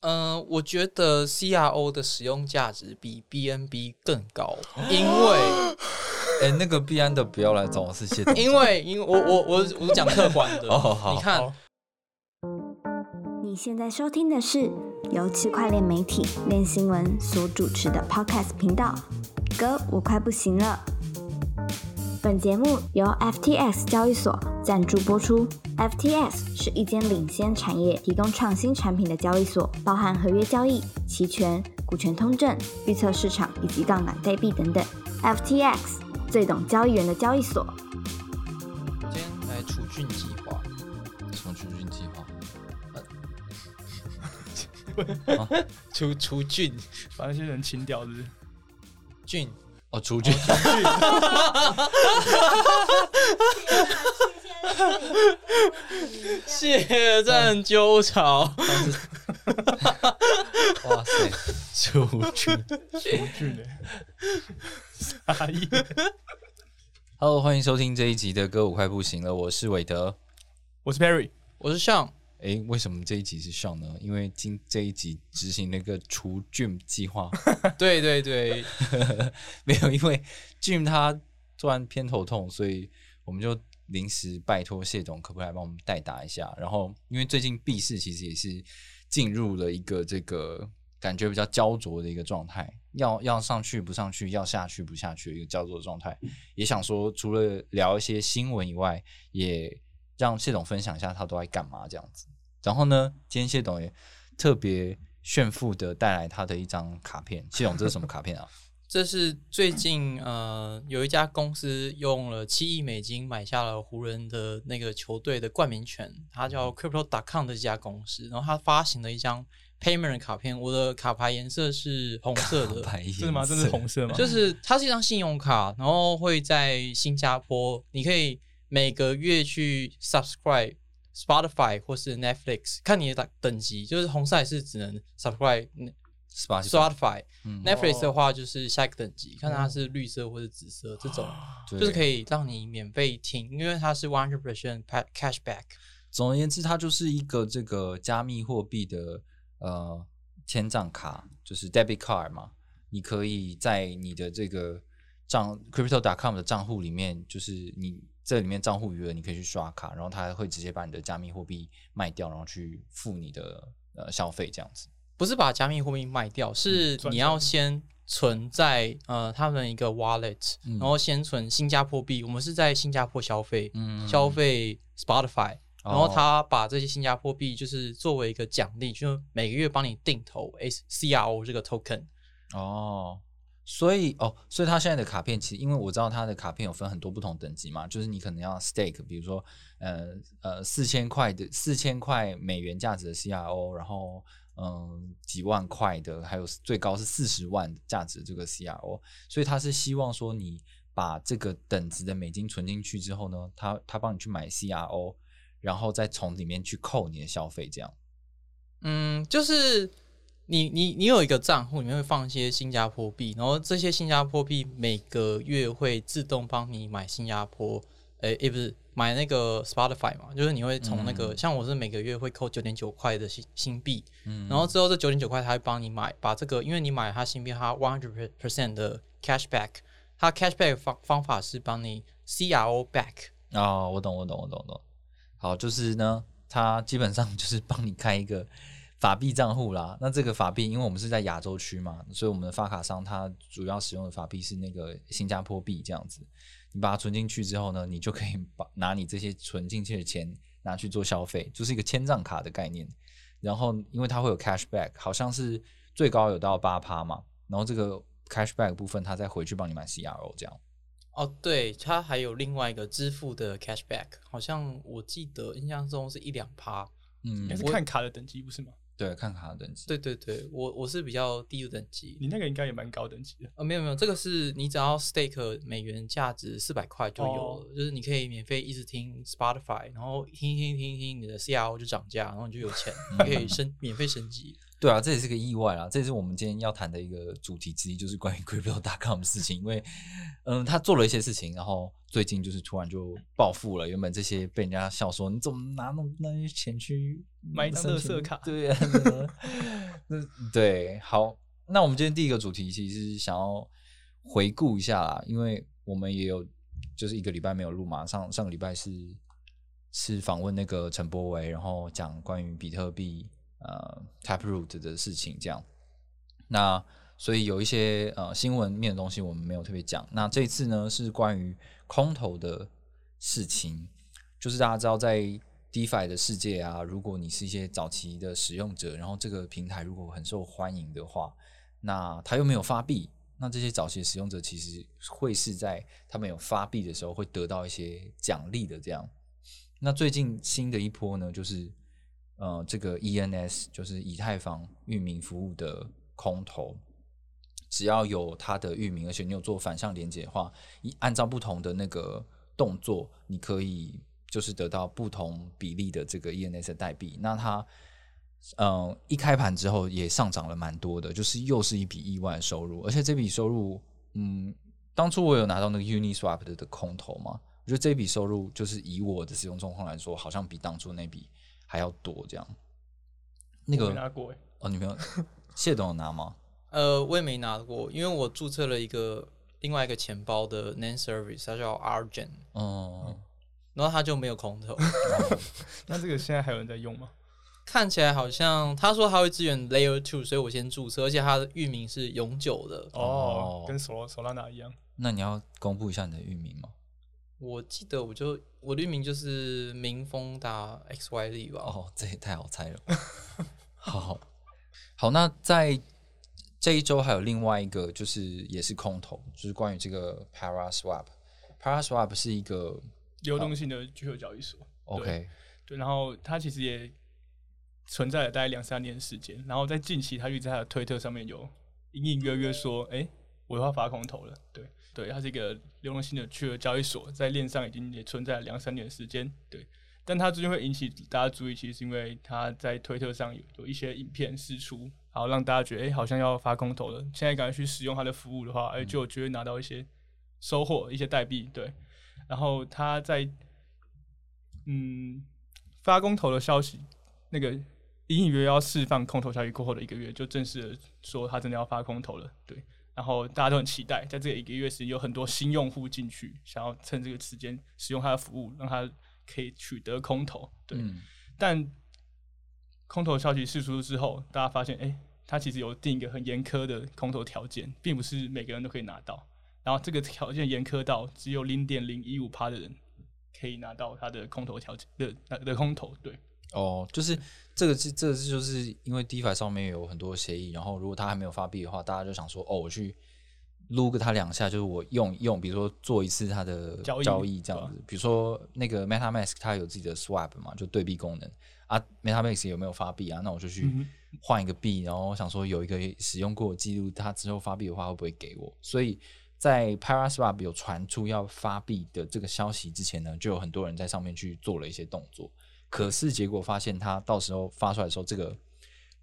嗯，我觉得 CRO 的使用价值比 BNB 更高，因为哎，那个币安的不要来找我是谢董，因为因为我我我我讲客观的，哦好你看你现在收听的是由区块链媒体链新闻所主持的 Podcast 频道。哥，我快不行了。本节目由 FTX 交易所赞助播出。FTX 是一间领先产业提供创新产品的交易所，包含合约交易、期权、股权通证、预测市场以及杠杆代币等等。FTX 最懂交易员的交易所。今天来除菌计划，什么出军计划？除除菌把那些人清掉，是不是？菌，哦，出军。血战鸠巢，哇塞。Hello，欢迎收听这一集的歌舞快不行了，我是韦德。我是 Perry，我是像诶，为什么这一集是上呢？因为今这一集执行那个除菌计划，对 对对，没有，因为 Jim 他突然偏头痛，所以我们就临时拜托谢总可不可以来帮我们代打一下。然后，因为最近 B 市其实也是进入了一个这个感觉比较焦灼的一个状态，要要上去不上去，要下去不下去的一个焦灼的状态。也想说，除了聊一些新闻以外，也让谢董分享一下他都在干嘛这样子。然后呢，今天谢董也特别炫富的带来他的一张卡片。谢董，这是什么卡片啊？这是最近呃有一家公司用了七亿美金买下了湖人的那个球队的冠名权，它叫 Crypto.com 的这家公司，然后它发行了一张 Payment 的卡片，我的卡牌颜色是红色的，白颜真的吗？真的是红色吗？就是它是一张信用卡，然后会在新加坡，你可以每个月去 subscribe Spotify 或是 Netflix，看你的等等级，就是红色是只能 subscribe Spotify，Spotify。嗯 Netflix 的话就是下一个等级，看它是绿色或者紫色这种，就是可以。以让你免费听，因为它是 one hundred percent cashback。总而言之，它就是一个这个加密货币的呃千账卡，就是 debit card 嘛。你可以在你的这个账 crypto.com 的账户里面，就是你这里面账户余额，你可以去刷卡，然后它会直接把你的加密货币卖掉，然后去付你的呃消费这样子。不是把加密货币卖掉，是你要先存在呃他们一个 wallet，、嗯然后先存新加坡币。我们是在新加坡消费，嗯消费 Spotify，哦然后他把这些新加坡币就是作为一个奖励，就是每个月帮你定投 S CRO 这个 token。哦，所以哦，所以他现在的卡片其实，因为我知道他的卡片有分很多不同等级嘛，就是你可能要 stake，比如说呃呃四千块的四千块美元价值的 CRO，然后嗯几万块的，还有最高是四十万价值的这个 CRO，所以他是希望说你把这个等值的美金存进去之后呢，他他帮你去买 CRO，然后再从里面去扣你的消费，这样。嗯，就是你你你有一个账户，里面会放一些新加坡币，然后这些新加坡币每个月会自动帮你买新加坡，诶、诶、不是买那个 Spotify 嘛，就是你会从那个、像我是每个月会扣九点九块的新新币，嗯然后之后这九点九块它会帮你买，把这个因为你买它新币，它 one hundred percent 的 cashback，它 cashback 方方法是帮你 CRO back。哦，我懂，我懂，我懂，我懂。好，就是呢，它基本上就是帮你开一个法币账户啦。那这个法币，因为我们是在亚洲区嘛，所以我们的发卡商它主要使用的法币是那个新加坡币这样子。你把它存进去之后呢，你就可以把拿你这些存进去的钱拿去做消费，就是一个千账卡的概念。然后因为它会有 cashback，好像是最高有到八趴嘛，然后这个 cashback 部分它再回去帮你买 CRO 这样。哦，对，它还有另外一个支付的 cashback，好像我记得印象中是一两趴。嗯应该，是看卡的等级不是吗？对，看卡的等级。对对对，我我是比较低的等级。你那个应该也蛮高等级的。呃，没有没有，这个是你只要 stake 美元价值四百块就有了，哦就是你可以免费一直听 Spotify，然后听听听听，你的 CRO 就涨价，然后你就有钱，你可以升免费升级。对啊，这也是个意外啊，这也是我们今天要谈的一个主题之一，就是关于 Crypto.com 的事情。因为，嗯，他做了一些事情，然后最近就是突然就暴富了。原本这些被人家笑说你怎么拿那那些钱去买一张申请垃圾卡对啊，对，好，那我们今天第一个主题其实是想要回顾一下啦，因为我们也有就是一个礼拜没有录嘛，上上个礼拜是是访问那个陈柏维，然后讲关于比特币呃 Taproot 的事情，这样。那所以有一些呃新闻面的东西我们没有特别讲。那这次呢是关于空投的事情，就是大家知道在 DeFi 的世界啊，如果你是一些早期的使用者，然后这个平台如果很受欢迎的话，那它又没有发币，那这些早期使用者其实会是在他们有发币的时候会得到一些奖励的这样。那最近新的一波呢，就是呃这个 ENS 就是以太坊域名服务的空投，只要有它的域名，而且你有做反向连接的话，一按照不同的那个动作，你可以就是得到不同比例的这个 ENS 的代币。那它嗯一开盘之后也上涨了蛮多的，就是又是一笔意外收入，而且这笔收入嗯，当初我有拿到那个 Uniswap 的的空投嘛，我觉得这笔收入就是以我的使用状况来说，好像比当初那笔还要多这样。那个没拿过哎，哦，你没有谢董有拿吗？呃，我也没拿过，因为我注册了一个另外一个钱包的 name service，它叫 Argent，嗯，然后它就没有空投。那这个现在还有人在用吗？看起来好像他说他会支援 Layer Two，所以我先注册，而且它的域名是永久的。哦哦，跟索索拉纳一样。那你要公布一下你的域名吗？我记得我就我的域名就是民风打 XYZ 吧。哦，这也太好猜了。好好好，那在这一周还有另外一个，就是也是空投，就是关于这个 Paraswap。Paraswap 是一个流动性的聚合交易所。OK，对，然后它其实也存在了大概两三年时间，然后在近期，它就在它的推特上面有隐隐约约说，哎、我要发空投了。对，对，它是一个流动性的去额交易所，在链上已经也存在了两三年的时间。对，但它最近会引起大家注意，其实是因为它在推特上有有一些影片释出，然后让大家觉得，哎、好像要发空投了。现在赶快去使用它的服务的话，哎、就有机会拿到一些收获，一些代币。对，然后它在嗯发空投的消息，那个隐隐约约要释放空投消息过后的一个月，就正式的说他真的要发空投了。对，然后大家都很期待，在这个一个月时间，有很多新用户进去，想要趁这个时间使用它的服务，让它可以取得空投。对，嗯但空投消息释出之后，大家发现，哎、它其实有定一个很严苛的空投条件，并不是每个人都可以拿到。然后这个条件严苛到只有零点零一五趴的人可以拿到他的空投条件的的的空投。对，哦，就是这个是这个是就是因为 DeFi 上面有很多协议，然后如果他还没有发币的话，大家就想说，哦，我去撸个他两下，就是我用用，比如说做一次他的交易交易这样子。比如说那个 MetaMask 它有自己的 Swap 嘛，就对币功能啊，MetaMask 有没有发币啊？那我就去嗯换一个币，然后我想说有一个使用过的记录，他之后发币的话会不会给我？所以在 Paraswap 有传出要发币的这个消息之前呢，就有很多人在上面去做了一些动作。可是结果发现，他到时候发出来的时候，这个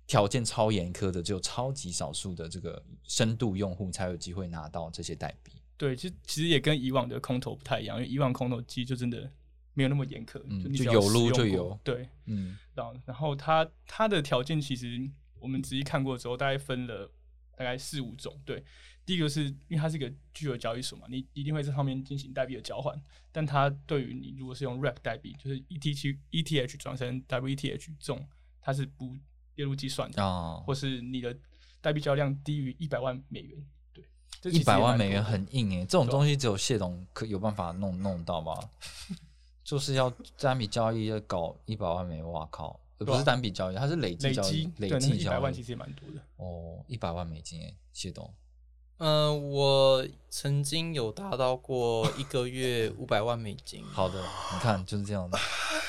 条件超严苛的，只有超级少数的这个深度用户才有机会拿到这些代币。对，其实其实也跟以往的空投不太一样，因为以往空投机就真的没有那么严苛，嗯就有撸就有对，嗯然后然后它它的条件其实我们仔细看过之后，大概分了大概四五种。对，第一个是因为它是一个巨额交易所嘛，你一定会在上面进行代币的交换，但它对于你如果是用 RAP 代币，就是 ETH ETH 转成 WETH 这种，它是不列入计算的，啊，或是你的代币交易量低于一百万美元。对，一百万美元很硬诶，这种东西只有谢董可有办法弄弄到吧？就是要单笔交易要搞一百万美元，哇靠！呃不是单笔交易，它是累计累交易积，，累计交易一百万其。实也蛮多的。哦，一百万美金诶，谢董。呃，我曾经有达到过一个月五百万美金好的，你看就是这样的，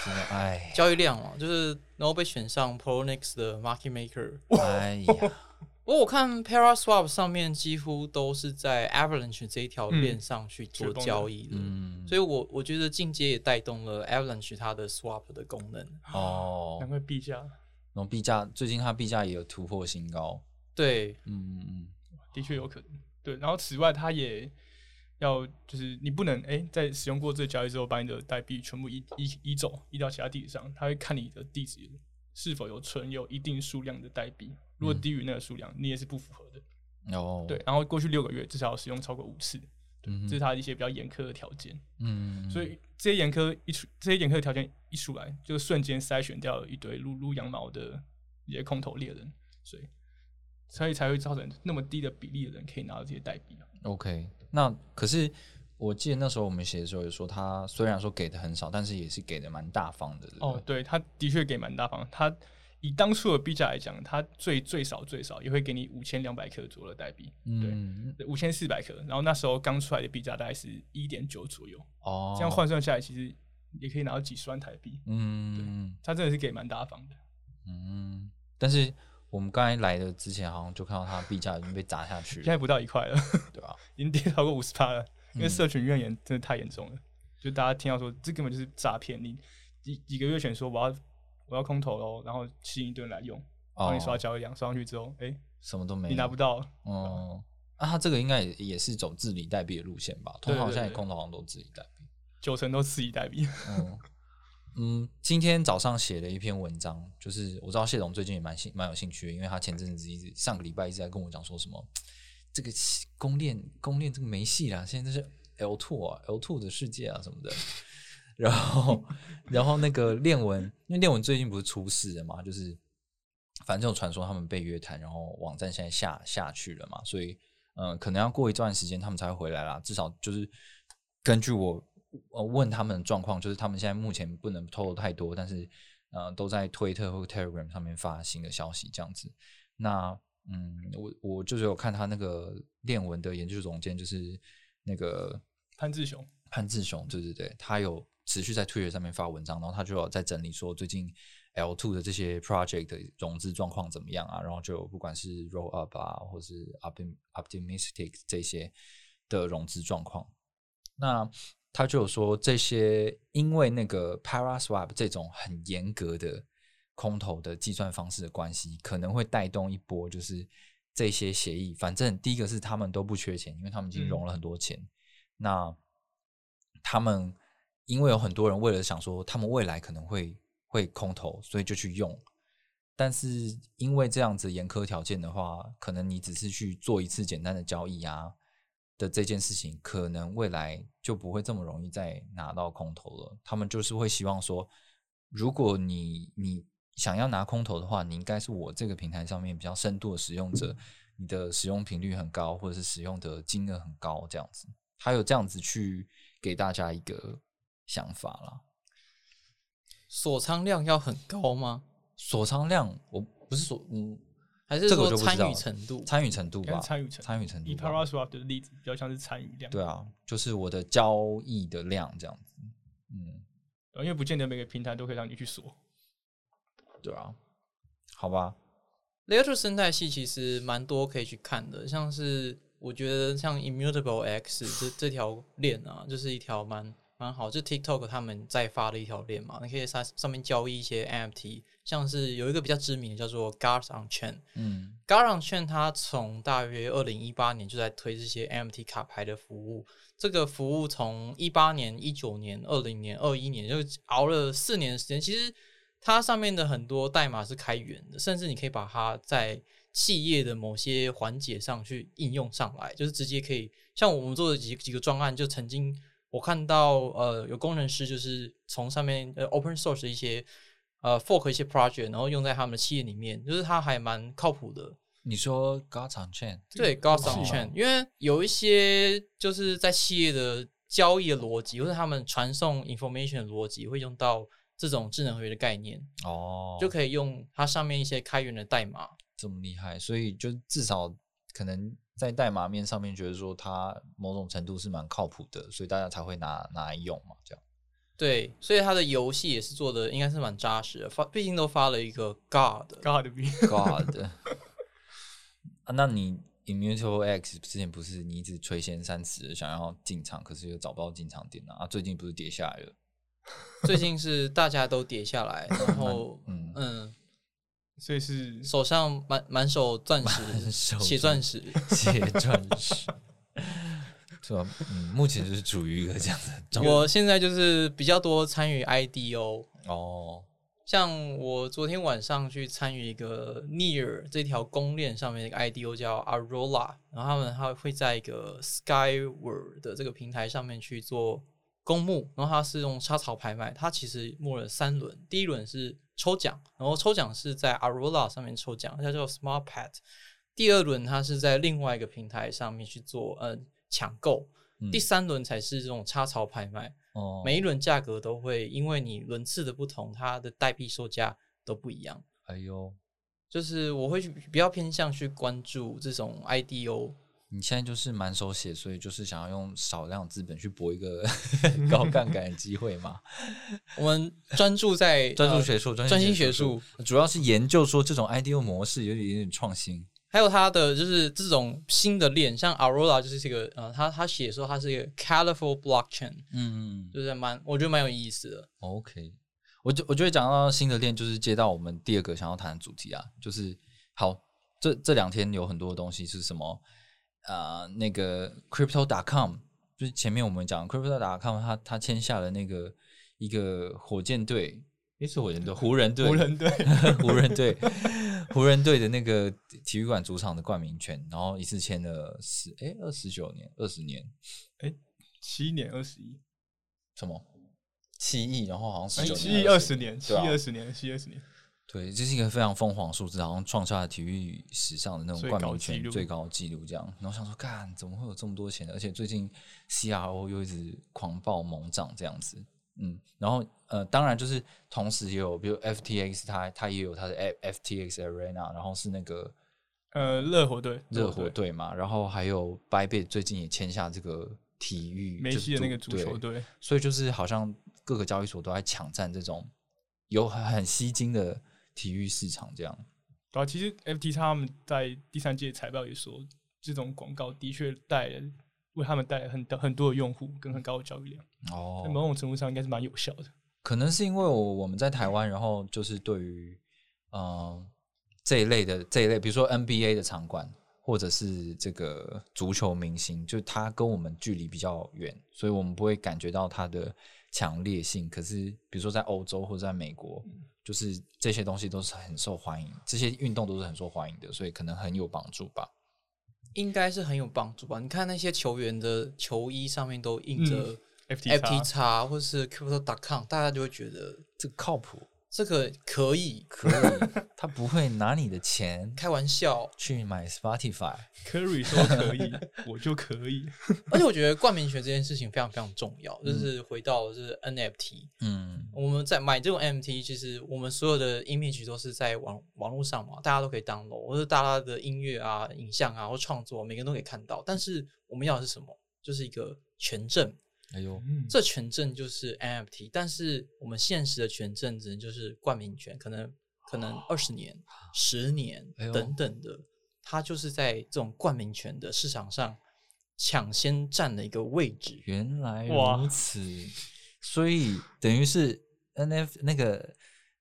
真的哎，交易量嘛，就是然后被选上 Pronix 的 Market Maker。哎呀，不过我看 Paraswap 上面几乎都是在 Avalanche 这一条嗯链上去做交易的，嗯，所以我我觉得进阶也带动了 Avalanche 它的 Swap 的功能。哦难，怪币价然后币价最近它币价也有突破新高，对，嗯嗯嗯的确有可能。对，然后此外，它也要就是你不能哎、在使用过这个交易之后，把你的代币全部移移移走，移到其他地址上，它会看你的地址是否有存有一定数量的代币，如果低于那个数量，你也是不符合的。哦，对，，然后过去六个月至少要使用超过五次，这是它一些比较严苛的条件。嗯，所以这些严苛一出，这些严苛的条件一出来，就瞬间筛选掉了一堆撸撸羊毛的一些空头猎人，所以所以才会造成那么低的比例的人可以拿到这些代币啊。OK，那可是我记得那时候我们写的时候也说，他虽然说给的很少，但是也是给的蛮大方的。哦，对，他的确给蛮大方。他以当初的币价来讲，他最最少最少也会给你五千两百克左右的代币，嗯，五千四百克。然后那时候刚出来的币价大概是一点九左右，哦，这样换算下来，其实也可以拿到几十万台币。嗯对他真的是给蛮大方的。嗯，但是我们刚才来的之前，好像就看到它币价已经被砸下去了，现在不到一块了，对吧？已经跌超过五十趴了。因为嗯社群怨言真的太严重了，就大家听到说这根本就是诈骗，你几几个月前说我要我要空投喽，然后吸引一堆人来用，帮你刷哦，交易量，刷上去之后，哎、什么都没有，你拿不到，哦。那他这个应该也也是走治理代币的路线吧？通常现在空投好像都治理代币。九成都治理代币。嗯嗯，今天早上写了一篇文章，就是我知道谢总最近也蛮兴蛮有兴趣的，因为他前阵子一直上个礼拜一直在跟我讲说什么这个公链公链这个没戏啦，现在这是 L two 啊 L two 的世界啊什么的。然后然后那个链文，因为链文最近不是出事了嘛，就是反正有传说他们被约谈，然后网站现在下下去了嘛，所以嗯、可能要过一段时间他们才会回来啦。至少就是根据我呃问他们的状况，就是他们现在目前不能透露太多，但是呃都在推特或 Telegram 上面发新的消息这样子。那嗯，我我就是有看他那个链文的研究总监，就是那个潘志雄，潘志雄，对对对，他有持续在 Twitter 上面发文章，然后他就有在整理说最近 L two 的这些 project 的融资状况怎么样啊，然后就不管是 roll up 啊，或是 optim optimistic 这些的融资状况，那他就有说这些因为那个 Paraswap 这种很严格的空投的计算方式的关系，可能会带动一波就是这些协议。反正第一个是他们都不缺钱，因为他们已经嗯融了很多钱。那他们因为有很多人为了想说他们未来可能会会空投，所以就去用。但是因为这样子严苛条件的话，可能你只是去做一次简单的交易啊的这件事情，可能未来就不会这么容易再拿到空投了。他们就是会希望说，如果你你想要拿空投的话，你应该是我这个平台上面比较深度的使用者，你的使用频率很高，或者是使用的金额很高，这样子，他有这样子去给大家一个想法啦。锁仓量要很高吗？锁仓量，我不是说嗯，还是这个我就不知道与程度？参与程度吧，参与程度参与程以。Paraswap 的例子比较像是参与量，对啊，就是我的交易的量这样子。嗯，呃，因为不见得每个平台都可以让你去锁。对啊，好吧，Layer Two 生态系其实蛮多可以去看的，像是我觉得像 Immutable X 这这条链啊，就是一条蛮蛮好，就 TikTok 他们在发的一条链嘛，你可以在上面交易一些 NFT，像是有一个比较知名的叫做 Guards on Chain。嗯 g a r a n 券它从大约二零一八年就在推这些 NFT 卡牌的服务，这个服务从一八年、一九年、二零年、二一年就熬了四年的时间。其实它上面的很多代码是开源的，甚至你可以把它在企业的某些环节上去应用上来，就是直接可以像我们做的几几个专案，就曾经我看到呃有工程师就是从上面呃 open source 的一些呃 fork 一些 project，然后用在他们的企业里面，就是它还蛮靠谱的。你说 God on Chain，对这个高是吗商券，因为有一些就是在企业的交易的逻辑，或者他们传送 information 的逻辑，会用到这种智能合约的概念，哦，就可以用它上面一些开源的代码。这么厉害，所以就至少可能在代码面上面觉得说它某种程度是蛮靠谱的，所以大家才会拿拿来用嘛，这样。对，所以它的游戏也是做的应该是蛮扎实的，发毕竟都发了一个 God，God 币 God，啊，那你 Immutable X 之前不是你一直垂涎三尺想要进场，可是又找不到进场点啊？啊最近不是跌下来了？最近是大家都跌下来，然后嗯嗯，所以是手上满满手钻石，手血钻石，血钻石，是吧？嗯，目前是处于一个这样的状态。我现在就是比较多参与 IDO，哦，像我昨天晚上去参与一个 Near 这条公链上面的一个 IDO 叫 Aurora，然后他们他会在一个 Skyward 的这个平台上面去做公募，然后它是用插槽拍卖，它其实募了三轮，第一轮是抽奖，然后抽奖是在 Arola 上面抽奖，它叫 Smart Pet，第二轮它是在另外一个平台上面去做呃抢购，嗯第三轮才是这种插槽拍卖。哦，每一轮价格都会因为你轮次的不同，它的代币售价都不一样。哎呦，就是我会去比较偏向去关注这种 IDO，你现在就是满手血，所以就是想要用少量资本去搏一个 高杠杆的机会嘛？我们专注在 专注呃学术，专专心学学术，主要是研究说这种 IDO 模式有点有点创新。还有它的就是这种新的链，像 Aurora 就是这个呃，他他写说它是一个 Colorful Blockchain，嗯就是蛮我觉得蛮有意思的。，OK，我就我就会讲到新的链，就是接到我们第二个想要谈的主题啊，就是好，这这两天有很多东西是什么？呃，那个 Crypto.com，就是前面我们讲 Crypto.com，他他签下了那个一个火箭队，诶，是火箭队，湖人队，湖人队湖人队，湖人队的那个体育馆主场的冠名权，然后一次签了十诶二十九年，二十年，七年二十一，什么？七亿，然后好像十九年，七亿二十年，七亿二十年，七亿二十年，对，这是一个非常疯狂的数字，好像创下了体育史上的那种冠名权最高纪录这样。然后想说，干怎么会有这么多钱？而且最近 CRO 又一直狂暴猛涨这样子，嗯，然后呃，当然就是同时也有，比如 FTX 它它也有它的 F FTX Arena，然后是那个呃，热火队，热火队嘛，然后还有 Bybit 最近也签下这个体育梅西的那个足球队，所以就是好像各个交易所都在抢占这种有很很吸睛的体育市场这样。对啊，其实 FT 他们在第三届财报也说，这种广告的确带来为他们带来很多很多的用户跟很高的交易量，哦在哦，某种程度上应该是蛮有效的。可能是因为我我们在台湾，然后就是对于嗯、呃这一类的这一类，比如说 NBA 的场馆，或者是这个足球明星，就他跟我们距离比较远，所以我们不会感觉到他的强烈性。可是比如说在欧洲或者在美国，就是这些东西都是很受欢迎，这些运动都是很受欢迎的，所以可能很有帮助吧。应该是很有帮助吧？你看那些球员的球衣上面都印着 FT 叉或是 Crypto.com，大家就会觉得这个靠谱，这个可以可以，他不会拿你的钱 开玩笑。去买 Spotify。Curry 说可以，我就可以。而且我觉得冠名权这件事情非常非常重要，就是回到就是 NFT，嗯，我们在买这种 NFT，其实我们所有的 image 都是在网网络上嘛，大家都可以 download，或者大家的音乐啊、影像啊或创作，每个人都可以看到。但是我们要的是什么？就是一个权证，哎呦，嗯，这权证就是 NFT，但是我们现实的权证只能就是冠名权，可能可能二十年、十年哎呦。等等的，它就是在这种冠名权的市场上抢先占了一个位置。原来如此，所以等于是 N F 那个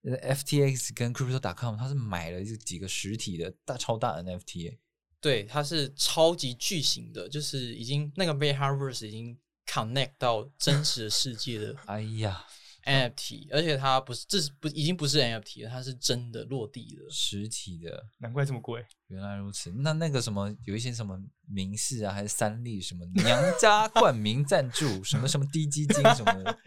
呃 F T X 跟 Crypto.com，它是买了这几个实体的大超大 N F T，对，它是超级巨型的，就是已经那个 Metaverse 已经 connect 到真实的世界的哎呀，NFT，而且它不是，这是不已经不是 NFT 了，它是真的落地了。实体的，难怪这么贵。原来如此。那那个什么，有一些什么名士啊，还是三立什么娘家冠名赞助，什么什么低基金什么的，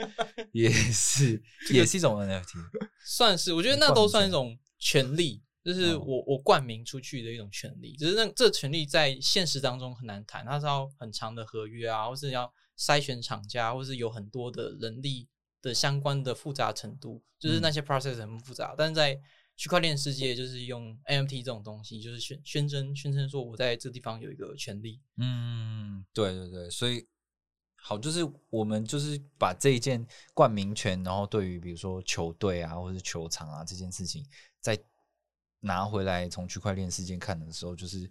也是 也是一种 N F T。算是，我觉得那都算一种权利，就是哦我我冠名出去的一种权利。只是那这权利在现实当中很难谈，它是要很长的合约啊，或是要筛选厂家，或是有很多的人力的相关的复杂程度，就是嗯那些 process 很复杂。但是在区块链世界，就是用 NFT 这种东西，就是宣宣称宣称说我在这地方有一个权利。嗯，对对对，所以好，就是我们就是把这一件冠名权，然后对于比如说球队啊，或者是球场啊这件事情，再拿回来从区块链事件看的时候，就是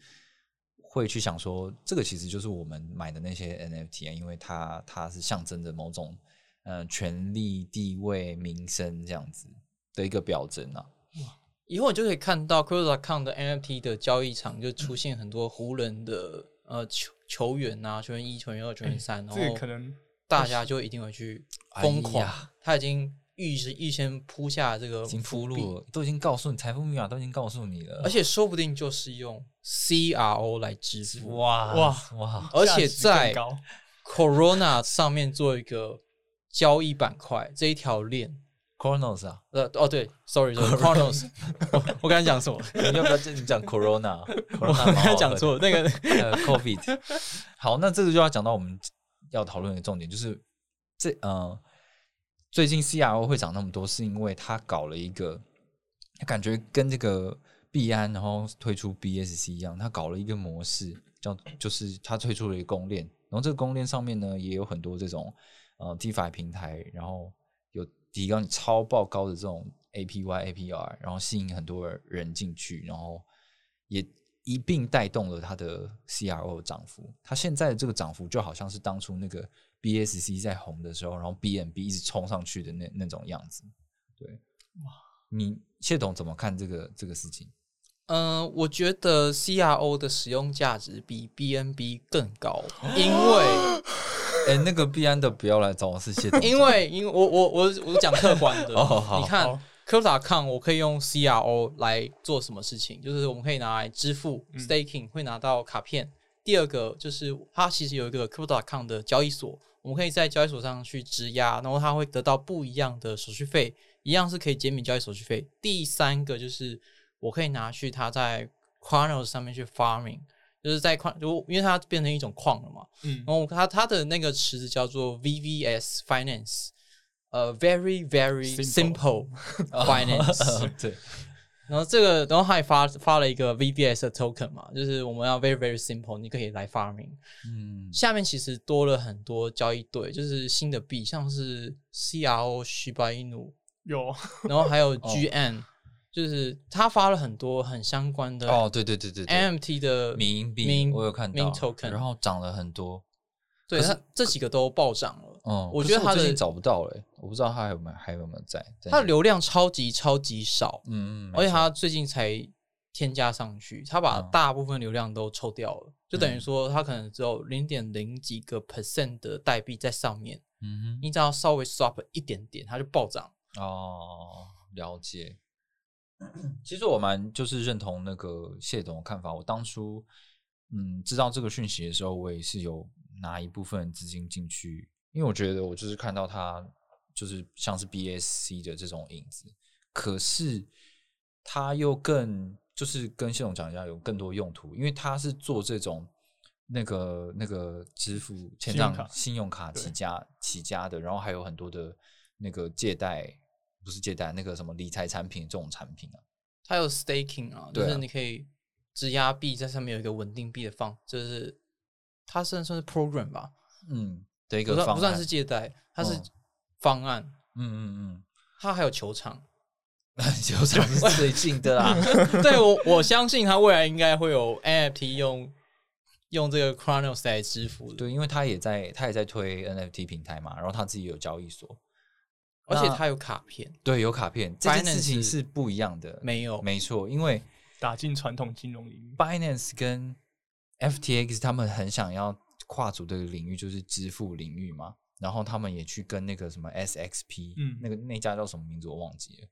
会去想说，这个其实就是我们买的那些 NFT 啊，因为它它是象征着某种呃权力、地位、名声这样子的一个表征啊。以后你就可以看到 Crypto.com 的 NFT 的交易场就出现很多湖人的呃球球员啊，球员一、球员二、球员三，然这个后可能大家就一定会去疯狂。哎他已经预预先铺下这个已经铺路，都已经告诉你，财富密码都已经告诉你了，而且说不定就是用 CRO 来支付，哇哇哇，而且在 Corona 上面做一个交易板块这一条链。Coronas 啊，呃哦对，sorry sorry Chronos，我我刚才讲什么？你要不要你讲 Corona？我刚才讲错，那个呃，COVID。好，那这个就要讲到我们要讨论的重点，就是这呃，最近 CRO 会涨那么多，是因为他搞了一个，感觉跟这个币安然后推出 BSC 一样，他搞了一个模式，叫就是他推出了一个公链，然后这个公链上面呢也有很多这种呃 DeFi 平台，然后有提高你超爆高的这种 APY、APR，然后吸引很多人进去，然后也一并带动了它的 CRO 的涨幅。它现在的这个涨幅就好像是当初那个 BSC 在红的时候，然后 BNB 一直冲上去的那那种样子。对，哇，你谢董怎么看这个这个事情？嗯，我觉得 CRO 的使用价值比 BNB 更高，因为哎、那个 BN 的不要来找我是谢董，因为因为我我我我讲客观的，你看好 c r y p t o c o m 我可以用 CRO 来做什么事情？就是我们可以拿来支付嗯 staking，会拿到卡片。第二个就是它其实有一个 c r y p t o c o m 的交易所，我们可以在交易所上去质押，然后它会得到不一样的手续费，一样是可以减免交易手续费。第三个就是我可以拿去它在 Chronos 上面去 farming，就是在矿，就因为它变成一种矿了嘛，嗯然后它它的那个池子叫做 VVS Finance，呃，very very simple finance。对，然后这个，然后他也发发了一个 VBS 的 token 嘛，就是我们要 very very simple，你可以来 farming。嗯，下面其实多了很多交易对，就是新的币，像是 CRO Shiba Inu，有然后还有 GN，、就是他发了很多很相关的哦，对对对对对，MT 的民营币民我有看到 token，然后涨了很多。对它这几个都暴涨了。嗯，我觉得他最近找不到了欸，我不知道他还有没有还有没有在。在它的流量超级超级少，嗯，嗯，而且他最近才添加上去，他把嗯大部分流量都抽掉了，就等于说他可能只有零点零几个 percent 的代币在上面，嗯哼你只要稍微 swap 一点点，它就暴涨。哦，了解。其实我蛮就是认同那个谢董的看法。我当初嗯知道这个讯息的时候，我也是有拿一部分资金进去，因为我觉得我就是看到它就是像是 BSC 的这种影子，可是它又更就是跟系统讲一下，有更多用途，因为它是做这种那个那个支付欠账信用卡起家起家的，然后还有很多的那个借贷，不是借贷，那个什么理财产品这种产品啊，它有 staking 啊，就是你可以质押币在上面有一个稳定币的放，就是它算算是 program 吧，嗯，的一不个方案，算不算是借贷，它是嗯方案。嗯嗯嗯它还有球场，嗯，球场是最近的啦，对我我相信它未来应该会有 NFT 用用这个 Chronos 来支付的。对，因为他也在他也在推 NFT 平台嘛，然后他自己有交易所，而且他有卡片，对，有卡片，这件事 Binance 情是不一样的，没有没错，因为打进传统金融领域，Binance 跟 FTX 他们很想要跨足这个领域，就是支付领域嘛。然后他们也去跟那个什么 SXP，嗯那个那家叫什么名字我忘记了。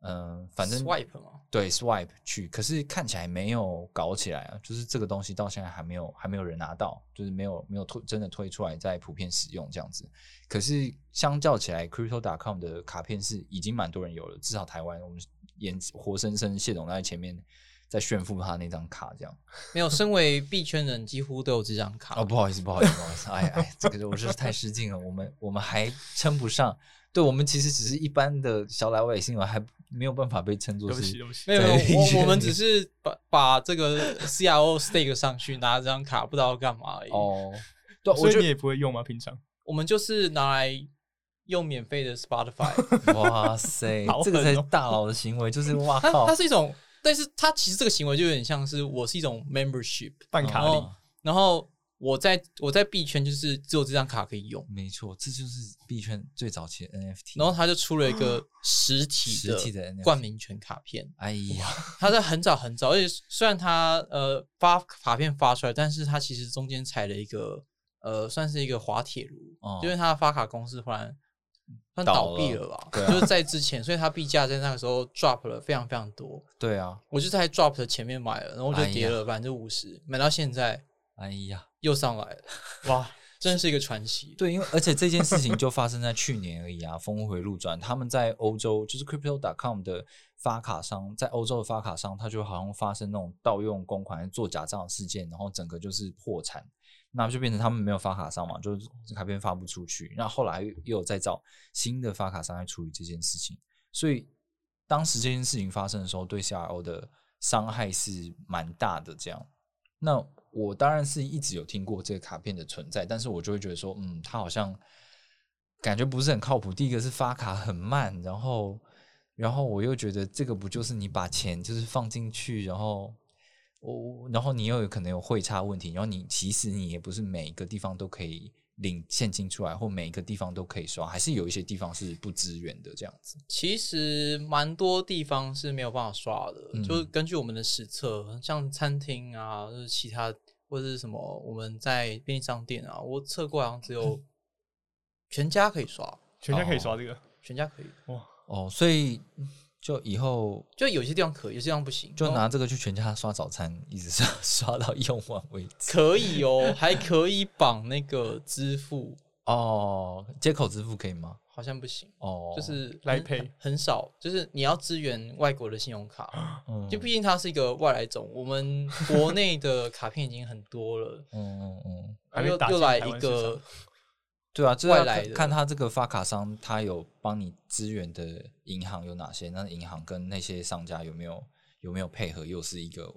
嗯、反正 Swipe 嘛，对 Swipe 去，可是看起来没有搞起来啊，就是这个东西到现在还没有还没有人拿到，就是没有没有推真的推出来在普遍使用这样子。可是相较起来，Crypto.com 的卡片是已经蛮多人有了，至少台湾我们眼活生生谢总在前面在炫富他那张卡这样。没有。身为币圈人，几乎都有这张卡。哦，不好意思，不好意思，不好意思，哎哎，这个我是太失敬了，我们我们还称不上，对我们其实只是一般的小老百姓，还没有办法被称作对不起，是对不起没，有没有，我我们只是把把这个 CRO stake 上去，拿这张卡，不知道干嘛而已。哦。对，我所以你也不会用吗？平常我们就是拿来用免费的 Spotify，哇塞，这个才是大佬的行为，就是 哇它靠它，是一种，但是他其实这个行为就有点像是我是一种 membership，办卡里然后我在我在币圈就是只有这张卡可以用，没错，这就是币圈最早期的 NFT。然后他就出了一个实体实体的 NFT 冠名权卡片，哎呀，他在很早很早，而且虽然他呃发卡片发出来，但是他其实中间踩了一个呃算是一个滑铁卢，哦。因为他的发卡公司忽然算倒倒闭了了吧？就是在之前，所以它币价在那个时候 drop 了非常非常多。对啊，我就在 drop 的前面买了，然后就跌了百分之五十，买到现在哎呀，又上来了，哇，真的是一个传奇。对，因为而且这件事情就发生在去年而已啊，峰回路转。他们在欧洲就是 Crypto.com 的发卡商，在欧洲的发卡商，他就好像发生那种盗用公款、做假账的事件，然后整个就是破产。那就变成他们没有发卡商嘛，就是卡片发不出去。那后来又又有在找新的发卡商来处理这件事情，所以当时这件事情发生的时候，对 CRO 的伤害是蛮大的。这样，那我当然是一直有听过这个卡片的存在，但是我就会觉得说，嗯，它好像感觉不是很靠谱。第一个是发卡很慢，然后，然后我又觉得这个不就是你把钱就是放进去，然后我，然后你又有可能有汇差问题，然后你其实你也不是每一个地方都可以领现金出来，或每一个地方都可以刷，还是有一些地方是不支援的这样子。其实蛮多地方是没有办法刷的，嗯就是根据我们的实测，像餐厅啊，就是其他或者是什么，我们在便利商店啊，我测过好像只有全家可以刷，全家可以刷这个，全家可以。哇，哦，所以就以后就有些地方可以，有些地方不行，就拿这个去全家刷早餐，一直刷 刷到用完为止。可以哦，还可以绑那个支付，哦，接口支付可以吗？好像不行。哦，就是来赔很很少，就是你要支援外国的信用卡，嗯就毕竟它是一个外来种，我们国内的卡片已经很多了，嗯嗯嗯，又又来一个场，对啊，外来的看看他这个发卡商，他有帮你支援的银行有哪些？那银行跟那些商家有没有有没有配合，又是一个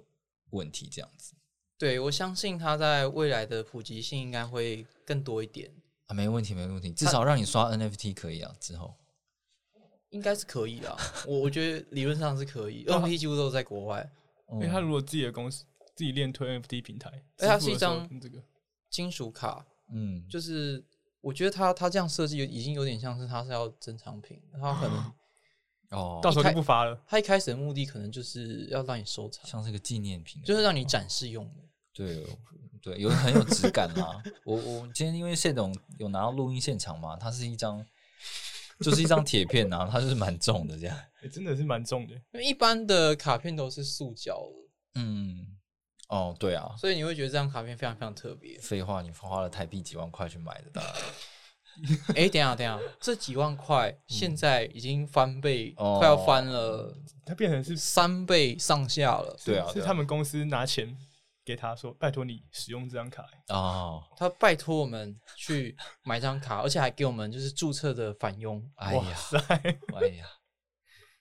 问题。这样子对我相信他在未来的普及性应该会更多一点，啊，没问题，没问题，至少让你刷 NFT 可以啊。之后应该是可以啊，我我觉得理论上是可以，NFT 几乎都是在国外，嗯因为他如果自己的公司自己练推 NFT 平台，而且它是一张这个，金属卡嗯，就是。我觉得他他这样设计已经有点像是他是要珍藏品，他可能哦，到时候就不发了。他一开始的目的可能就是要让你收藏，像是个纪念品，就是让你展示用的。对对，有很有质感嘛。我我今天因为谢总有拿到录音现场嘛，它是一张就是一张铁片啊，它就是蛮重的这样。欸真的是蛮重的。因为一般的卡片都是塑胶的，嗯，哦，对啊，所以你会觉得这张卡片非常非常特别。废话，你花了台币几万块去买的，当然哎、等一下等一下，这几万块现在已经翻倍，哦快要翻了它变成是三倍上下了。对啊是他们公司拿钱给他说，拜托你使用这张卡。哦，他拜托我们去买张卡，而且还给我们就是注册的返佣。哇哎呀，塞，哎呀，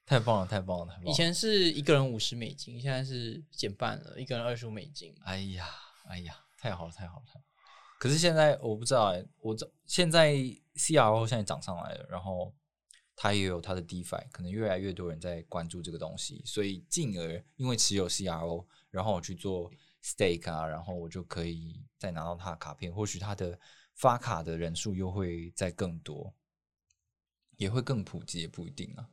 太棒了，太棒了，太棒了！以前是一个人五十美金，现在是减半了，一个人二十五美金。哎呀，哎呀，太好了，太好了！可是现在我不知道哎、我这现在 CRO 现在涨上来了，然后它也有它的 DeFi，可能越来越多人在关注这个东西，所以进而因为持有 CRO，然后我去做 stake 啊，然后我就可以再拿到它的卡片，或许它的发卡的人数又会再更多，也会更普及，也不一定啊。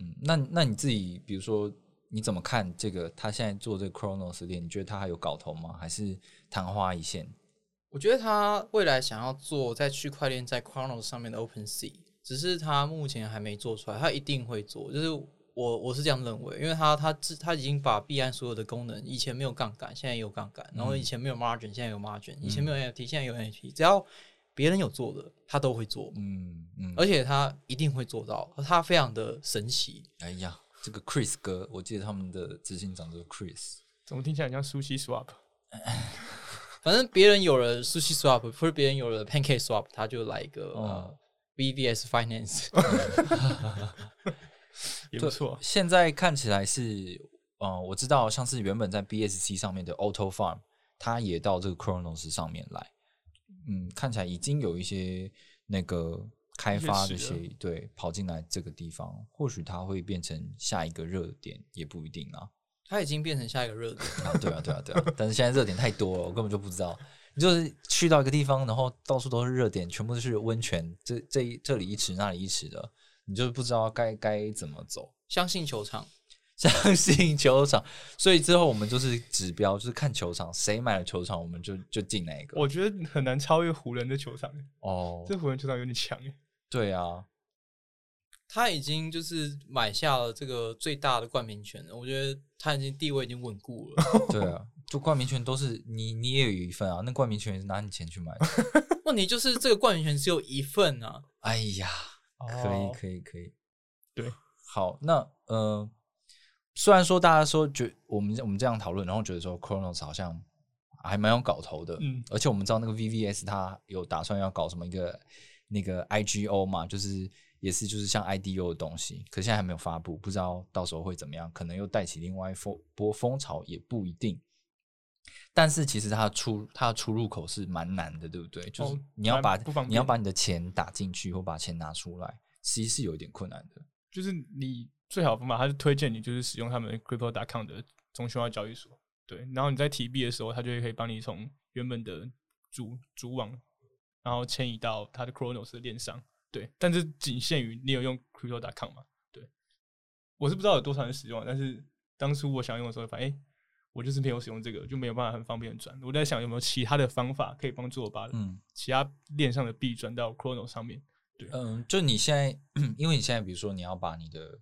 嗯，那那你自己，比如说你怎么看这个？他现在做这个 Chronos 链，你觉得他还有搞头吗？还是昙花一现？我觉得他未来想要做在区块链在 Chronos 上面的 Open Sea，只是他目前还没做出来，他一定会做。就是我我是这样认为，因为他他他已经把币安所有的功能，以前没有杠杆，现在也有杠杆，然后以前没有 margin，现在有 margin，以前没有 NFT，现在有 NFT，只要别人有做的，他都会做，嗯嗯，而且他一定会做到，他非常的神奇。哎呀，这个 Chris 哥，我记得他们的执行长就是 Chris。怎么听起来很像 Sushi Swap？反正别人有了 Sushi Swap，或者别人有了 Pancake Swap，他就来一个、哦呃 VVS Finance。也不错。现在看起来是，嗯、我知道像是原本在 BSC 上面的 Auto Farm，它也到这个 Chronos 上面来。嗯，看起来已经有一些那个开发的些对跑进来这个地方，或许它会变成下一个热点，也不一定啊。它已经变成下一个热点。啊，对啊，对啊，对啊。但是现在热点太多了，我根本就不知道。你就是去到一个地方，然后到处都是热点，全部都是温泉，这这这里一尺那里一尺的，你就不知道该该怎么走。相信球场，相信球场，所以之后我们就是指标，就是看球场，谁买了球场，我们就就进哪一个。我觉得很难超越湖人的球场，哦，这湖人球场有点强耶。对啊，他已经就是买下了这个最大的冠名权了，我觉得他已经地位已经稳固了。对啊，就冠名权都是你，你也有一份啊。那冠名权也是拿你钱去买的。问题就是这个冠名权只有一份啊。哎呀，可以哦可以可以，对，好，那呃，虽然说大家说觉我们我们这样讨论，然后觉得说 Chronos 好像还蛮有搞头的，嗯而且我们知道那个 VVS 它有打算要搞什么一个那个 IGO 嘛，就是也是就是像 IDO 的东西，可现在还没有发布，不知道到时候会怎么样，可能又带起另外一风波风潮也不一定。但是其实它的出它的出入口是蛮难的，对不对？就是哦你要把、你要把你的钱打进去或把钱拿出来，其实是有一点困难的。就是你最好的方法，他是推荐你就是使用他们 Crypto.com 的中心化交易所，对，然后你在提币的时候，他就可以帮你从原本的主主网，然后迁移到它的 Chronos 的链上，对，但是仅限于你有用 Crypto.com 嘛，对，我是不知道有多少人使用啊，但是当初我想用的时候，发现我就是没有使用这个，就没有办法很方便的转。我在想有没有其他的方法可以帮助我把嗯。其他链上的币转到 Chronos 上面。对。嗯，就你现在，因为你现在比如说你要把你的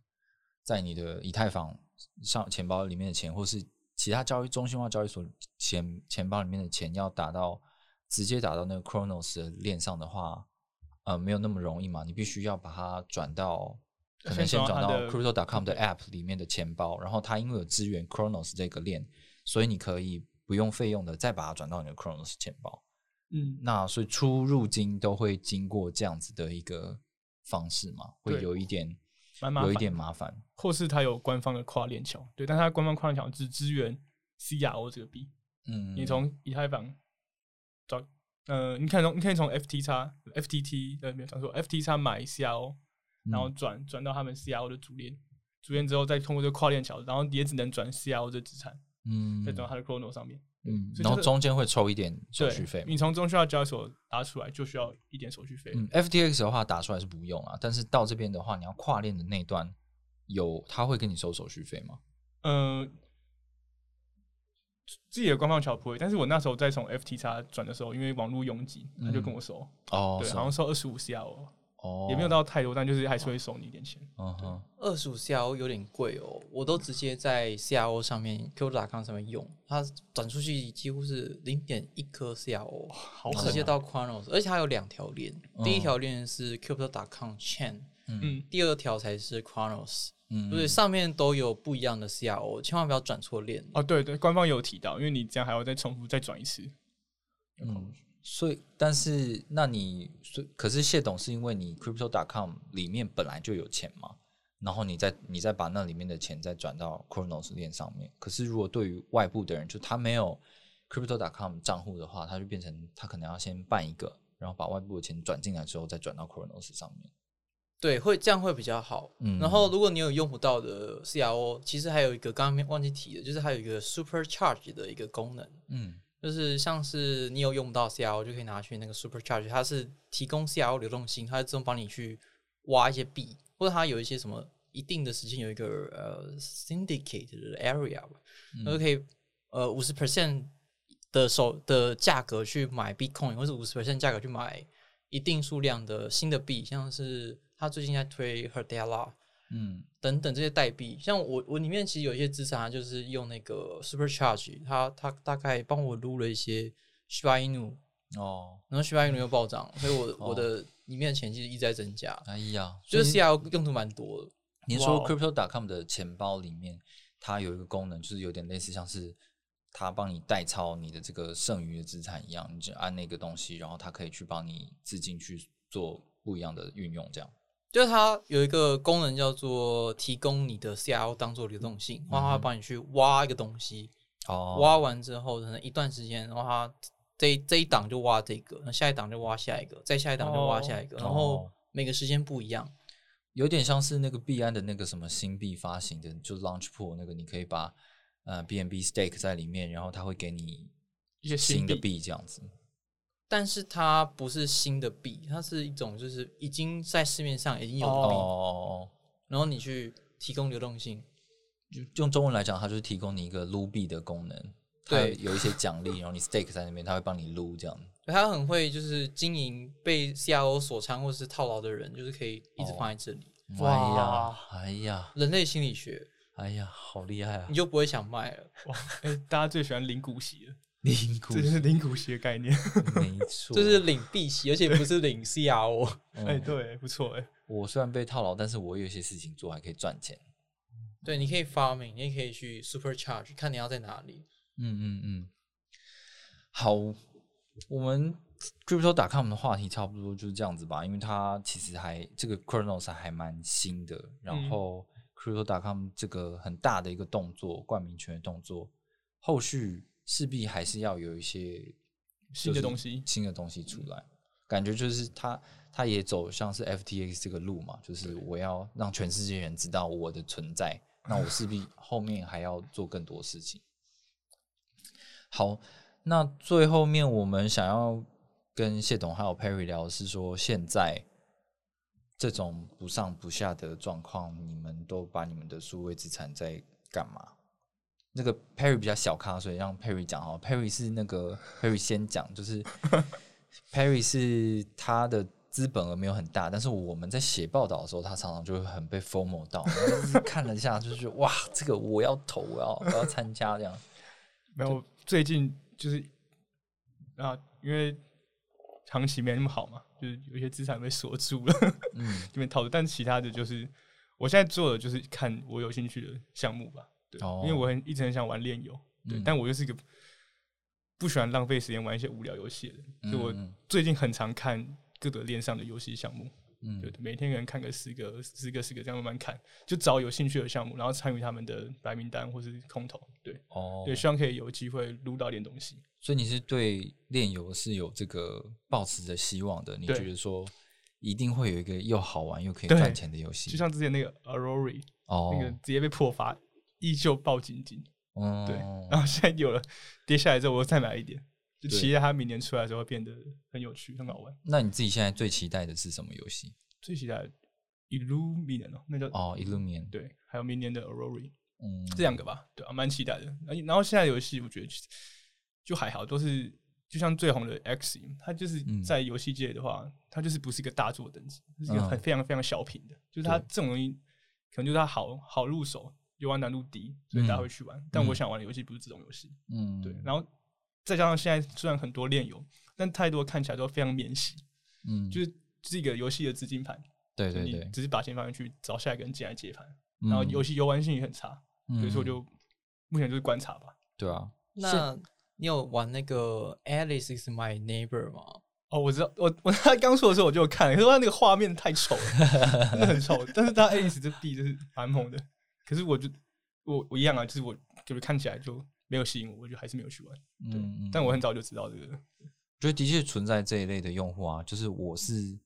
在你的以太坊上钱包里面的钱，或是其他交易中心化交易所钱钱包里面的钱，要打到直接打到那个 Chronos 的链上的话，呃，没有那么容易嘛，你必须要把它转到。可能先先转转到到它的 Crypto.com 的 App 里面的钱包，然后它因为有支援 Chronos 这个链，所以你可以不用费用的再把它转到你的 Chronos 钱包。嗯，那所以出入金都会经过这样子的一个方式嘛，会有一点蛮麻烦有一点麻烦。或是它有官方的跨链桥，对，但它官方跨链桥只支援 CRO 这个币，嗯，你从以太坊找，呃，你看从你可以从 FT 叉 FTT 呃没有讲错 FT 叉买 CRO，然后嗯转转到他们 CRO 的主链，主链之后再通过这个跨链桥，然后也只能转 CRO 这资产，嗯再转到它的 Chrono 上面。嗯，就是然后中间会抽一点手续费。你从中需要交易所打出来就需要一点手续费。嗯，FTX 的话打出来是不用啊，但是到这边的话，你要跨链的那段有他会跟你收手续费吗？呃，自己的官方桥不会，但是我那时候在从 FTX 转的时候，因为网络拥挤，他就跟我收，哦，对，是好像收二十五 CRO，、哦，也没有到太多，但就是还是会收你一点钱。嗯哼，二十五 CRO 有点贵哦，我都直接在 CRO 上面 Q.com 上面用，它转出去几乎是零点一颗 CRO，好直接到 Chronos，而且它有两条链，第一嗯条链是 Q.com chain，嗯。嗯，第二条才是 Chronos，嗯，所以上面都有不一样的 CRO，千万不要转错链。哦，对对，官方有提到，因为你这样还要再重复再转一次。嗯，所以但是那你所以可是谢董是因为你 Crypto.com 里面本来就有钱嘛，然后你再你再把那里面的钱再转到 Chronos 链上面。可是如果对于外部的人，就他没有 Crypto.com 账户的话，他就变成他可能要先办一个，然后把外部的钱转进来之后再转到 Chronos 上面。对，会这样会比较好。嗯然后如果你有用不到的 CRO，其实还有一个刚刚忘记提的，就是还有一个 Super Charge 的一个功能，嗯就是像是你有用不到 CRO，就可以拿去那个 Super Charge，它是提供 CRO 流动性，它自动帮你去挖一些币，或者它有一些什么一定的时间有一个呃 syndicate 的 area 吧，嗯然后可以呃五十 percent 的手的价格去买 Bitcoin，或者五十 percent 价格去买一定数量的新的币，像是他最近在推 Herdella 嗯。等等这些代币，像我我里面其实有一些资产，它就是用那个 Supercharge，它它大概帮我撸了一些 Shiba Inu，哦，然后 Shiba Inu 又暴涨，所以我、哦。我的里面的钱其实一直在增加，哎呀，就是所以 CRO 用途蛮多的。你说 Crypto.com 的钱包里面，它有一个功能，就是有点类似像是它帮你代抄你的这个剩余的资产一样，你就按那个东西，然后它可以去帮你资金去做不一样的运用，这样。就是它有一个功能叫做提供你的 CRO 当做流动性，然后它帮你去挖一个东西，哦挖完之后可能一段时间，然后它这一这一档就挖这个，那下一档就挖下一个，再下一档就挖下一个，然后哦每个时间不一样。有点像是那个币安的那个什么新币发行的，就 Launch Pool 那个，你可以把呃 BNB stake 在里面，然后它会给你一些新新的币币这样子。但是它不是新的币，它是一种就是已经在市面上已经有的币，哦，然后你去提供流动性。就用中文来讲，它就是提供你一个撸币的功能。对有一些奖励，然后你 stake 在那边，它会帮你撸这样。它很会就是经营被 CRO 所仓或是套牢的人，就是可以一直放在这里。哎哇呀，哎呀，人类心理学，哎呀，好厉害啊你！就不会想卖了。哇，哎、大家最喜欢零股息了，零股这就是领股息的概念。没错，这是领利息，而且不是领 CRO。嗯哎、对，不错哎、我虽然被套牢，但是我有一些事情做，还可以赚钱。对，你可以发明，你也可以去 supercharge，看你要在哪里。嗯嗯嗯，好，我们 crypto.com 的话题差不多就是这样子吧，因为它其实还这个 Chronos 还蛮新的，然嗯后 crypto.com 这个很大的一个动作，冠名权的动作，后续势必还是要有一些新的东西新的东西出来。感觉就是他，他也走像是 FTX 这个路嘛，就是我要让全世界人知道我的存在，那我势必 后面还要做更多事情。好，那最后面我们想要跟谢董还有 Perry 聊的是说，现在这种不上不下的状况，你们都把你们的数位资产在干嘛？那个 Perry 比较小咖，所以让 Perry 讲哈。Perry 是那个 Perry 先讲，就是 Perry 是他的资本额没有很大，但是我们在写报道的时候，他常常就会很被 FOMO 到，看了一下，就是哇，这个我要投，我要我要参加这样。没有，最近就是啊，因为长期没那么好嘛，就是有一些资产被锁住了，嗯，这边套着。但其他的就是我现在做的就是看我有兴趣的项目吧，对，哦因为我很一直很想玩炼油，对，嗯但我又是一个不喜欢浪费时间玩一些无聊游戏的人，所以我嗯最近很常看各个链上的游戏项目，嗯对，每天可能看个十个、十个、十个这样慢慢看，就找有兴趣的项目，然后参与他们的白名单或是空投，对。哦，对，希望可以有机会撸到点东西。所以你是对炼油是有这个抱持着希望的，你觉得说一定会有一个又好玩又可以赚钱的游戏，就像之前那个 Aurora 哦，那个直接被破发，依旧抱紧紧。嗯，对，然后现在有了跌下来之后，我又再买一点，就期待它明年出来的时候会变得很有趣、很好玩。那你自己现在最期待的是什么游戏？最期待 Illuminate 哦，那叫哦，Illumian，对，还有明年的 Aurora 嗯，这两个吧，对啊，蛮期待的。然后现在游戏我觉得就还好，都是就像最红的 X，它就是嗯在游戏界的话，它就是不是一个大作等级，是一个很嗯非常非常小品的，就是它对这种东西可能就是它好好入手，游玩难度低，所以大家嗯会去玩。但我嗯想玩的游戏不是这种游戏，嗯，对。然后再加上现在虽然很多炼油，但太多看起来都非常免洗，嗯，就是是一个游戏的资金盘，你对对对，只是把钱放进去，找下一个人进来接盘，然然后游戏游玩性也很差，所以说嗯就目前就是观察吧。对啊，那你有玩那个 Alice is my neighbor 吗？哦，我知道，我我他刚说的时候我就有看，可是他那个画面太丑了，真的很丑。但是他 Alice 这币就是蛮猛的，可是我就我我一样啊，就是我就是看起来就没有吸引我，我就还是没有去玩。嗯嗯，但我很早就知道这个，觉得的确存在这一类的用户啊，就是我是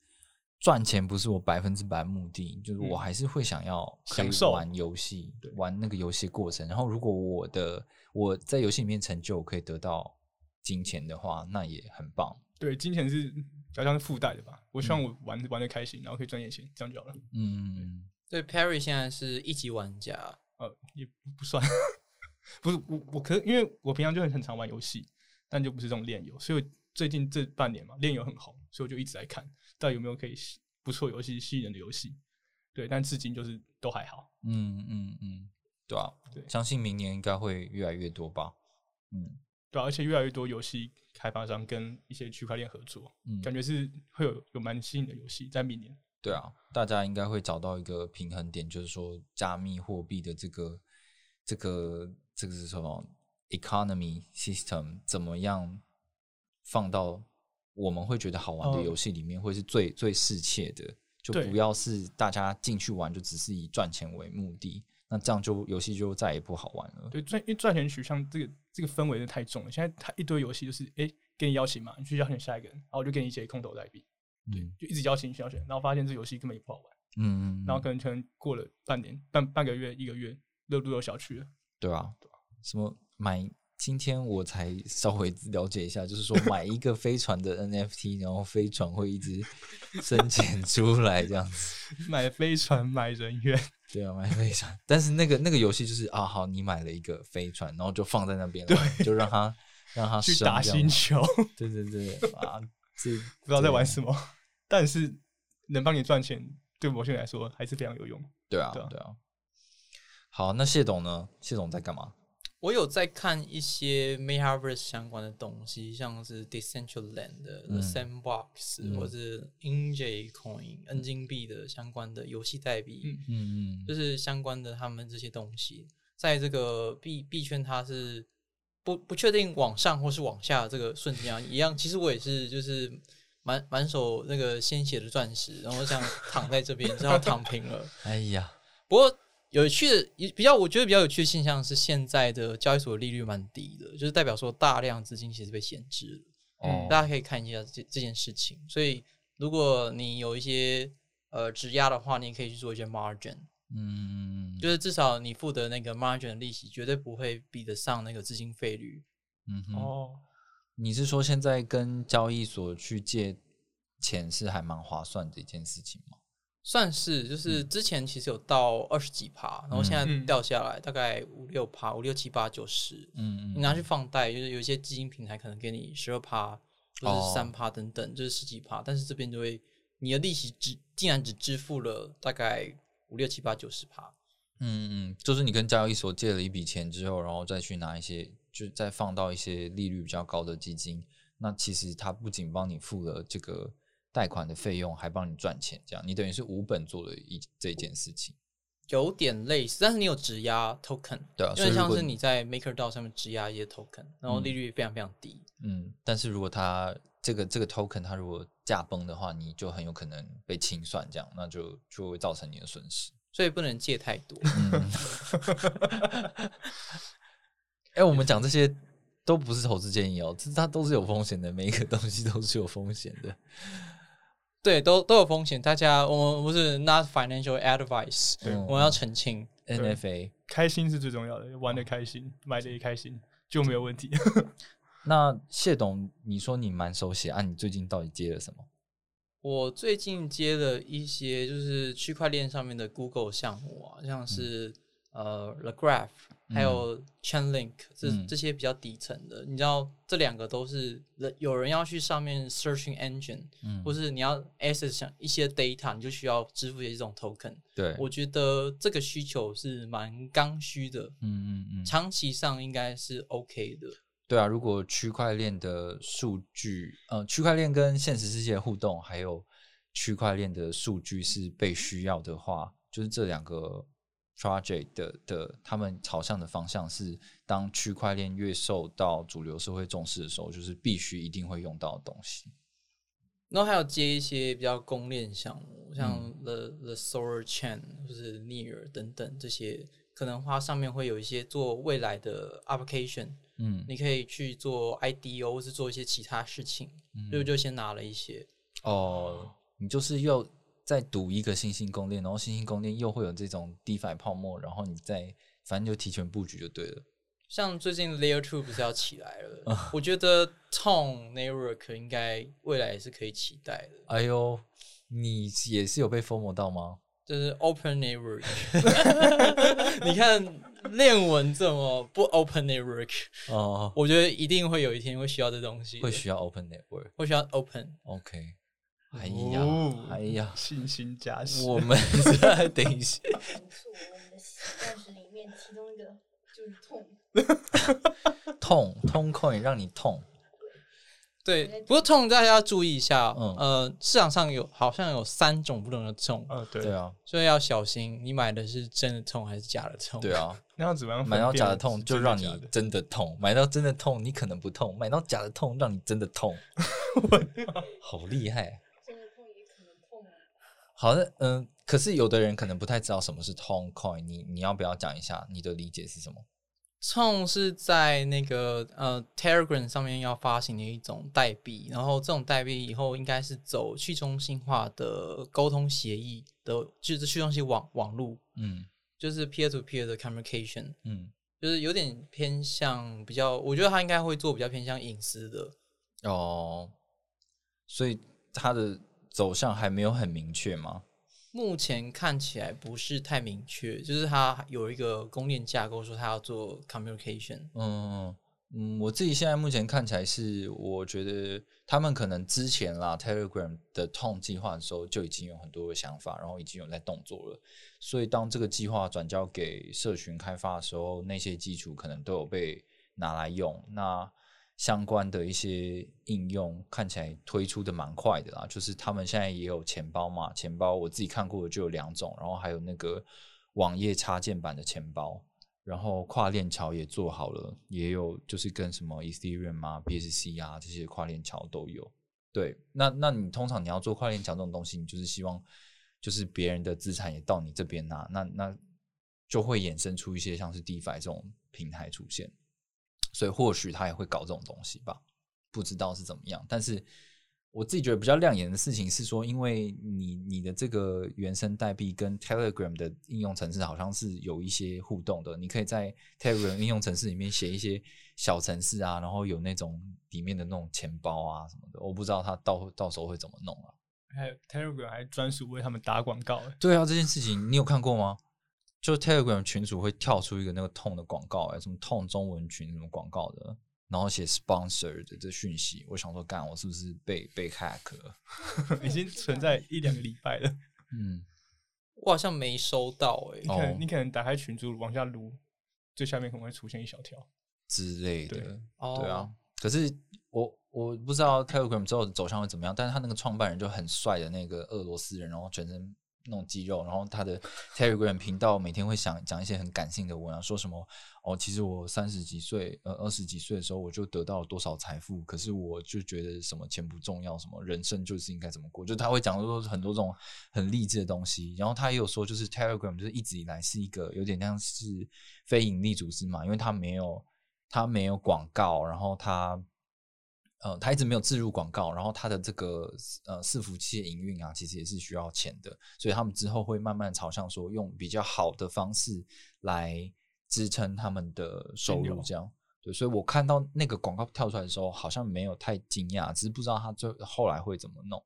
赚钱不是我百分之百目的，就是我嗯还是会想要享受玩游戏对，玩那个游戏过程。然后如果我的我在游戏里面成就可以得到金钱的话，那也很棒。对，金钱是比较像是附带的吧。我希望我玩玩的开心，然后可以赚点钱，这样就好了。嗯，对，Perry 现在是一级玩家，呃，也不不算，不是我我可因为我平常就很很常玩游戏，但就不是这种炼油，所以我最近这半年嘛，炼油很红，所以我就一直在看，到底有没有可以吸不错游戏吸引人的游戏。对，但至今就是都还好。嗯嗯嗯，对啊，对相信明年应该会越来越多吧。嗯对啊、而且越来越多游戏开发商跟一些区块链合作，嗯，感觉是会有有蛮吸引的游戏在明年。对啊，大家应该会找到一个平衡点，就是说加密货币的这个这个这个是什么 economy system 怎么样放到我们会觉得好玩的哦游戏里面，会是最最适切的，就不要是大家进去玩就只是以赚钱为目的，那这样就游戏就再也不好玩了。对，赚因为赚钱取向这个这个氛围是太重了。现在他一堆游戏就是，哎、给你邀请嘛，你去邀请下一个人，然后我就给你一些空投代币，嗯就一直邀请，邀请，然后发现这游戏根本也不好玩。嗯，然后可能可能过了半年、半半个月、一个月，热度又小去了。对啊，什么买？今天我才稍微了解一下，就是说买一个 飞船的 NFT，然后飞船会一直生钱出来这样子。买飞船，买人员，对啊，买飞船，但是那个那个游戏就是啊，好，你买了一个飞船，然后就放在那边了，就让它让它去打星球，对对对啊，这不知道在玩什么，但是能帮你赚钱，对某些人来说还是非常有用。对啊，对啊对啊。好，那谢董呢？谢董在干嘛？我有在看一些 Metaverse 相关的东西，像是 Decentraland 的、嗯 The Sandbox、嗯或者 NJ Coin、N 金币的相关的游戏代币，嗯嗯嗯就是相关的他们这些东西，在这个币币圈它是不不确定往上或是往下这个瞬间啊，一样。其实我也是就是满满手那个鲜血的钻石，然后想躺在这边，只好躺平了。哎呀，不过有趣的，比较我觉得比较有趣的现象是，现在的交易所利率蛮低的，就是代表说大量资金其实被闲置了。嗯，大家可以看一下这这件事情。所以，如果你有一些呃质押的话，你也可以去做一些 margin，嗯嗯就是至少你付的那个 margin 的利息绝对不会比得上那个资金费率。嗯哼，哦，你是说现在跟交易所去借钱是还蛮划算的一件事情吗？算是，就是之前其实有到二十几趴，然后现在嗯掉下来大概五六趴，五六七八九十。嗯嗯你拿去放贷，就是有一些基金平台可能给你十二趴或者哦是三趴等等，就是十几趴，但是这边就会你的利息只竟然只支付了大概五六七八九十趴。嗯嗯，就是你跟交易所借了一笔钱之后，然后再去拿一些，就再放到一些利率比较高的基金，那其实它不仅帮你付了这个贷款的费用，还帮你赚钱，这样你等于是无本做了一这件事情。有点类似，但是你有质押 token，对啊因为像是你在 MakerDAO 上面质押一些 token，然后利率非常非常低。嗯，但是如果它这个这个 token 它如果价崩的话，你就很有可能被清算，这样那就就会造成你的损失。所以不能借太多。嗯，哎、我们讲这些都不是投资建议哦，这它都是有风险的，每一个东西都是有风险的。对，都都有风险。大家，我们不是 not financial advice，我们要澄清。NFA，开心是最重要的，玩的开心，买的也开心，就没有问题。那谢董，你说你蛮手写啊？你最近到底接了什么？我最近接了一些就是区块链上面的 Google 项目啊，像是、呃 The Graph，还有 Chainlink，这、嗯这些比较底层的。你知道这两个都是人有人要去上面 searching engine，、嗯或是你要 access 像一些 data，你就需要支付一些这种 token。对，我觉得这个需求是蛮刚需的，嗯嗯嗯，长期上应该是 OK 的。对啊，如果区块链的数据，呃，区块链跟现实世界互动，还有区块链的数据是被需要的话，就是这两个 project 的的他们朝向的方向是，当区块链越受到主流社会重视的时候，就是必须一定会用到的东西。然后还有接一些比较公链项目，像嗯 The、The Solar Chain 或是 Near 等等这些，可能它上面会有一些做未来的 application，嗯，你可以去做 IDO 或是做一些其他事情，嗯所以我就先拿了一些。哦，你就是又再赌一个新兴公链，然后新兴公链又会有这种 DeFi 泡沫，然后你再反正就提前布局就对了。像最近 Layer Two 不是要起来了，啊我觉得 Tone Network 应该未来也是可以期待的，哎呦，你也是有被 FOMO 到吗？就是 Open Network。你看链文这么不 Open Network，哦，我觉得一定会有一天会需要这东西，会需要 Open Network。会需要 Open。OK，哎呀，哦哎呀，信心加持。我们再等一下，是我们的钻石里面其中一个就是痛，痛痛 coin 让你痛，对，不过痛大家要注意一下，嗯呃，市场上有好像有三种不同的痛，呃，对对，啊，所以要小心，你买的是真的痛还是假的痛？对，啊，那要怎么样买到假的痛就让你真的痛，买到真的痛你可能不痛，买到假的痛让你真的痛，好厉害。真的痛也可能痛啊。好的，嗯，可是有的人可能不太知道什么是 Tone Coin，你你要不要讲一下你的理解是什么？痛是在那个呃 Telegram 上面要发行的一种代币，然后这种代币以后应该是走去中心化的沟通协议的，就是去中心网网络，嗯就是 peer to peer 的 communication，嗯，就是有点偏向比较，我觉得他应该会做比较偏向隐私的。哦，所以它的走向还没有很明确吗？目前看起来不是太明确，就是它有一个公链架构说它要做 communication，嗯，嗯，我自己现在目前看起来是，我觉得他们可能之前啦，Telegram 的 Tone 计划的时候就已经有很多的想法，然后已经有在动作了。所以当这个计划转交给社群开发的时候，那些基础可能都有被拿来用。那相关的一些应用看起来推出的蛮快的啦，就是他们现在也有钱包嘛，钱包我自己看过的就有两种，然后还有那个网页插件版的钱包。然后跨链桥也做好了，也有就是跟什么 Ethereum 啊、BSC 啊这些跨链桥都有。对，那那你通常你要做跨链桥这种东西，你就是希望就是别人的资产也到你这边拿，那那就会衍生出一些像是 DeFi 这种平台出现。所以或许他也会搞这种东西吧，不知道是怎么样，但是。我自己觉得比较亮眼的事情是说，因为你你的这个原生代币跟 Telegram 的应用程式好像是有一些互动的，你可以在 Telegram 应用程式里面写一些小程式啊，然后有那种里面的那种钱包啊什么的，我不知道他到到时候会怎么弄啊。还有 Telegram 还专属为他们打广告，对啊，这件事情你有看过吗？就 Telegram 群主会跳出一个那个痛的广告，哎，什么痛中文群什么广告的。然后写 sponsor 的这讯息，我想说，干我是不是被被 hack 了？已经存在一两个礼拜了。嗯，我好像没收到哎、你可能你可能打开群组往下撸，最下面可能会出现一小条。之类的。对啊，可是我我不知道 Telegram 之后的走向会怎么样，但是他那个创办人就很帅的那个俄罗斯人，然后全身那种肌肉，然后他的 Telegram 频道每天会想讲一些很感性的文啊，说什么哦，其实我三十几岁呃二十几岁的时候我就得到了多少财富，可是我就觉得什么钱不重要，什么人生就是应该怎么过，就他会讲说很多这种很励志的东西，然后他也有说就是 Telegram 就是一直以来是一个有点像是非盈利组织嘛，因为他没有他没有广告，然后他呃，他一直没有置入广告，然后他的这个呃伺服器的营运啊，其实也是需要钱的，所以他们之后会慢慢朝向说用比较好的方式来支撑他们的收，入这样。对，所以我看到那个广告跳出来的时候，好像没有太惊讶，只是不知道他最后来会怎么弄。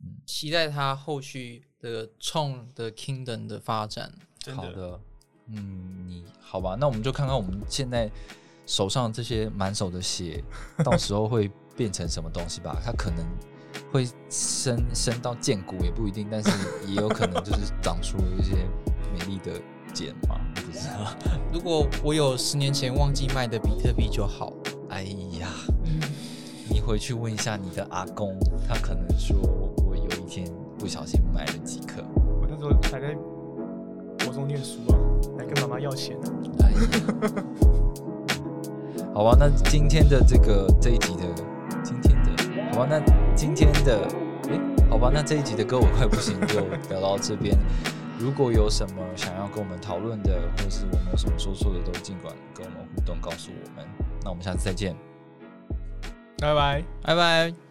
嗯期待他后续的冲的 Kingdom 的发展。的，好的，嗯，你好吧，那我们就看看我们现在手上这些满手的血，到时候会变成什么东西吧？它可能会升升到剑骨也不一定，但是也有可能就是长出一些美丽的茧嘛，我不知道。如果我有十年前忘记卖的比特币就好。哎呀，你回去问一下你的阿公，他可能说我有一天不小心买了几颗。我那时候还在国中念书啊，来跟妈妈要钱啊。哎呀，好吧，那今天的这个这一集的，今天的，好吧，那今天的，诶，好吧，那这一集的歌我快不行，就聊到这边。如果有什么想要跟我们讨论的，或者是我们有什么说错的，都尽管跟我们互动，告诉我们。那我们下次再见。拜拜。拜拜。